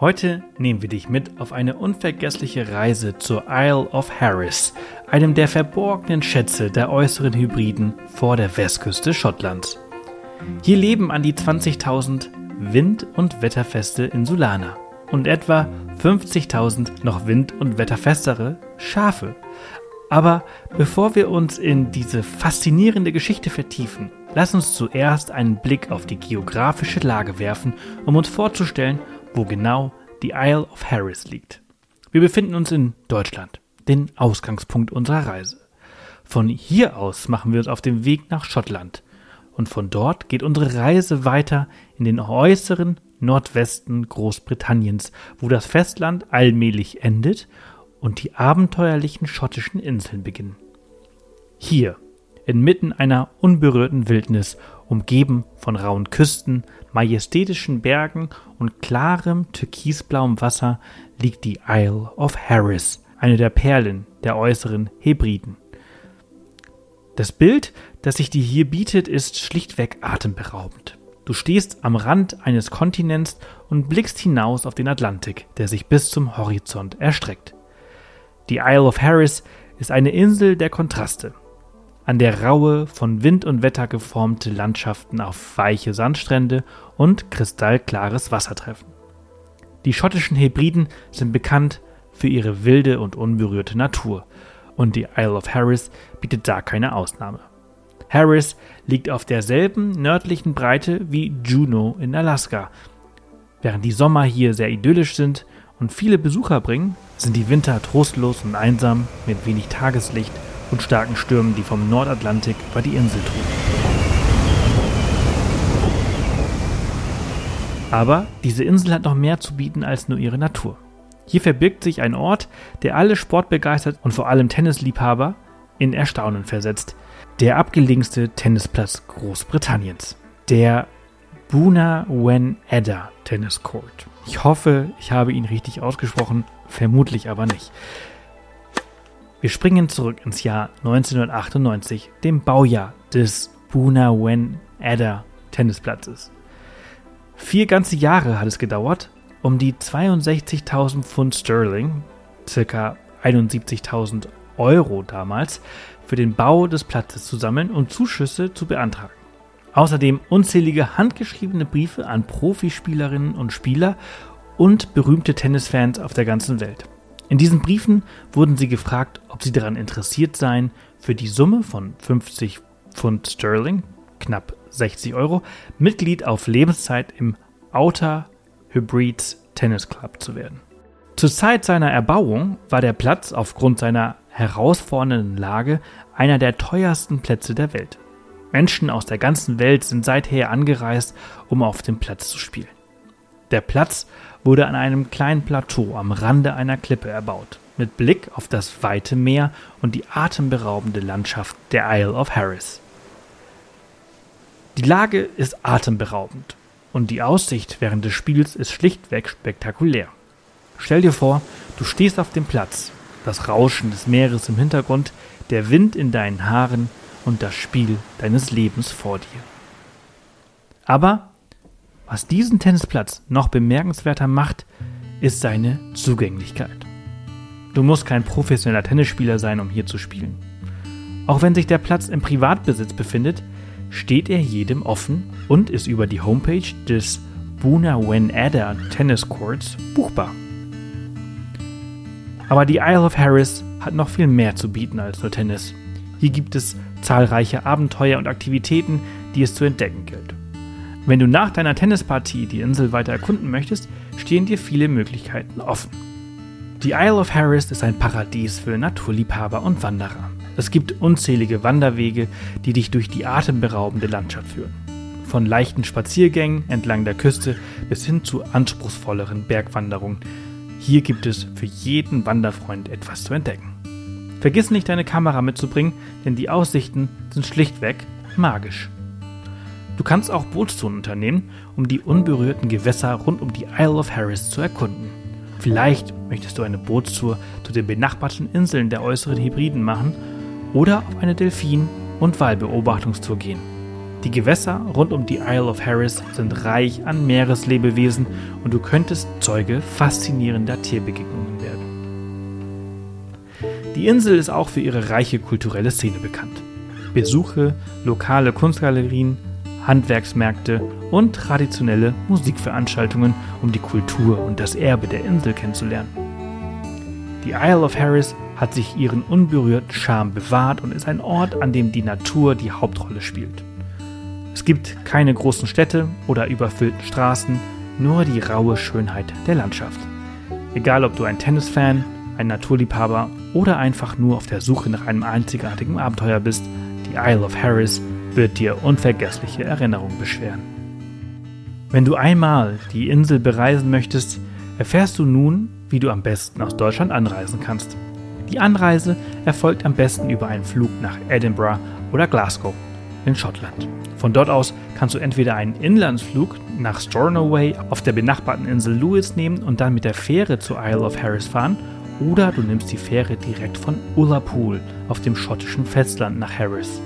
Heute nehmen wir dich mit auf eine unvergessliche Reise zur Isle of Harris, einem der verborgenen Schätze der äußeren Hybriden vor der Westküste Schottlands. Hier leben an die 20.000 Wind- und wetterfeste Insulaner und etwa 50.000 noch wind- und wetterfestere Schafe. Aber bevor wir uns in diese faszinierende Geschichte vertiefen, lass uns zuerst einen Blick auf die geografische Lage werfen, um uns vorzustellen, wo genau die Isle of Harris liegt. Wir befinden uns in Deutschland, den Ausgangspunkt unserer Reise. Von hier aus machen wir uns auf den Weg nach Schottland und von dort geht unsere Reise weiter in den äußeren Nordwesten Großbritanniens, wo das Festland allmählich endet und die abenteuerlichen schottischen Inseln beginnen. Hier, inmitten einer unberührten Wildnis, umgeben von rauen Küsten, majestätischen Bergen und klarem türkisblauem Wasser, liegt die Isle of Harris, eine der Perlen der äußeren Hebriden. Das Bild, das sich dir hier bietet, ist schlichtweg atemberaubend. Du stehst am Rand eines Kontinents und blickst hinaus auf den Atlantik, der sich bis zum Horizont erstreckt. Die Isle of Harris ist eine Insel der Kontraste, an der raue, von Wind und Wetter geformte Landschaften auf weiche Sandstrände und kristallklares Wasser treffen. Die schottischen Hebriden sind bekannt für ihre wilde und unberührte Natur, und die Isle of Harris bietet da keine Ausnahme. Harris liegt auf derselben nördlichen Breite wie Juneau in Alaska. Während die Sommer hier sehr idyllisch sind und viele Besucher bringen, sind die Winter trostlos und einsam mit wenig Tageslicht und starken Stürmen, die vom Nordatlantik über die Insel trugen. Aber diese Insel hat noch mehr zu bieten als nur ihre Natur. Hier verbirgt sich ein Ort, der alle sportbegeistert und vor allem Tennisliebhaber in Erstaunen versetzt. Der abgelegenste Tennisplatz Großbritanniens. Der Buna Wen Edda Tennis Court. Ich hoffe, ich habe ihn richtig ausgesprochen, vermutlich aber nicht. Wir springen zurück ins Jahr 1998, dem Baujahr des Buna Wen Edda Tennisplatzes. Vier ganze Jahre hat es gedauert, um die 62.000 Pfund Sterling, circa 71.000 Euro damals, für den Bau des Platzes zu sammeln und Zuschüsse zu beantragen. Außerdem unzählige handgeschriebene Briefe an Profispielerinnen und Spieler und berühmte Tennisfans auf der ganzen Welt. In diesen Briefen wurden sie gefragt, ob sie daran interessiert seien, für die Summe von 50 Pfund Sterling, knapp 60 Euro, Mitglied auf Lebenszeit im Outer Hybrids Tennis Club zu werden. Zur Zeit seiner Erbauung war der Platz aufgrund seiner herausfordernden Lage einer der teuersten Plätze der Welt. Menschen aus der ganzen Welt sind seither angereist, um auf dem Platz zu spielen. Der Platz wurde an einem kleinen Plateau am Rande einer Klippe erbaut, mit Blick auf das weite Meer und die atemberaubende Landschaft der Isle of Harris. Die Lage ist atemberaubend und die Aussicht während des Spiels ist schlichtweg spektakulär. Stell dir vor, du stehst auf dem Platz, das Rauschen des Meeres im Hintergrund, der Wind in deinen Haaren und das Spiel deines Lebens vor dir. Aber was diesen Tennisplatz noch bemerkenswerter macht, ist seine Zugänglichkeit. Du musst kein professioneller Tennisspieler sein, um hier zu spielen. Auch wenn sich der Platz im Privatbesitz befindet, steht er jedem offen und ist über die Homepage des Buna Wen Ada Tennis Courts buchbar. Aber die Isle of Harris hat noch viel mehr zu bieten als nur Tennis. Hier gibt es zahlreiche Abenteuer und Aktivitäten, die es zu entdecken gilt. Wenn du nach deiner Tennispartie die Insel weiter erkunden möchtest, stehen dir viele Möglichkeiten offen. Die Isle of Harris ist ein Paradies für Naturliebhaber und Wanderer. Es gibt unzählige Wanderwege, die dich durch die atemberaubende Landschaft führen. Von leichten Spaziergängen entlang der Küste bis hin zu anspruchsvolleren Bergwanderungen. Hier gibt es für jeden Wanderfreund etwas zu entdecken. Vergiss nicht, deine Kamera mitzubringen, denn die Aussichten sind schlichtweg magisch. Du kannst auch Bootstouren unternehmen, um die unberührten Gewässer rund um die Isle of Harris zu erkunden. Vielleicht möchtest du eine Bootstour zu den benachbarten Inseln der äußeren Hebriden machen oder auf eine Delfin- und Walbeobachtungstour gehen. Die Gewässer rund um die Isle of Harris sind reich an Meereslebewesen und du könntest Zeuge faszinierender Tierbegegnungen werden. Die Insel ist auch für ihre reiche kulturelle Szene bekannt. Besuche lokale Kunstgalerien, Handwerksmärkte und traditionelle Musikveranstaltungen, um die Kultur und das Erbe der Insel kennenzulernen. Die Isle of Harris hat sich ihren unberührten Charme bewahrt und ist ein Ort, an dem die Natur die Hauptrolle spielt. Es gibt keine großen Städte oder überfüllten Straßen, nur die raue Schönheit der Landschaft. Egal ob du ein Tennisfan, ein Naturliebhaber oder einfach nur auf der Suche nach einem einzigartigen Abenteuer bist, die Isle of Harris wird dir unvergessliche Erinnerungen beschweren. Wenn du einmal die Insel bereisen möchtest, erfährst du nun, wie du am besten aus Deutschland anreisen kannst. Die Anreise erfolgt am besten über einen Flug nach Edinburgh oder Glasgow in Schottland. Von dort aus kannst du entweder einen Inlandsflug nach Stornoway auf der benachbarten Insel Lewis nehmen und dann mit der Fähre zur Isle of Harris fahren oder du nimmst die Fähre direkt von Ullapool auf dem schottischen Festland nach Harris.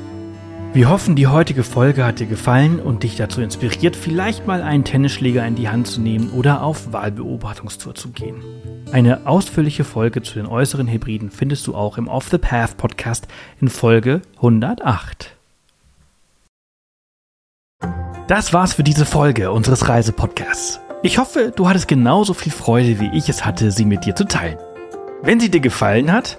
Wir hoffen, die heutige Folge hat dir gefallen und dich dazu inspiriert, vielleicht mal einen Tennisschläger in die Hand zu nehmen oder auf Wahlbeobachtungstour zu gehen. Eine ausführliche Folge zu den äußeren Hybriden findest du auch im Off the Path Podcast in Folge 108. Das war's für diese Folge unseres Reisepodcasts. Ich hoffe, du hattest genauso viel Freude, wie ich es hatte, sie mit dir zu teilen. Wenn sie dir gefallen hat,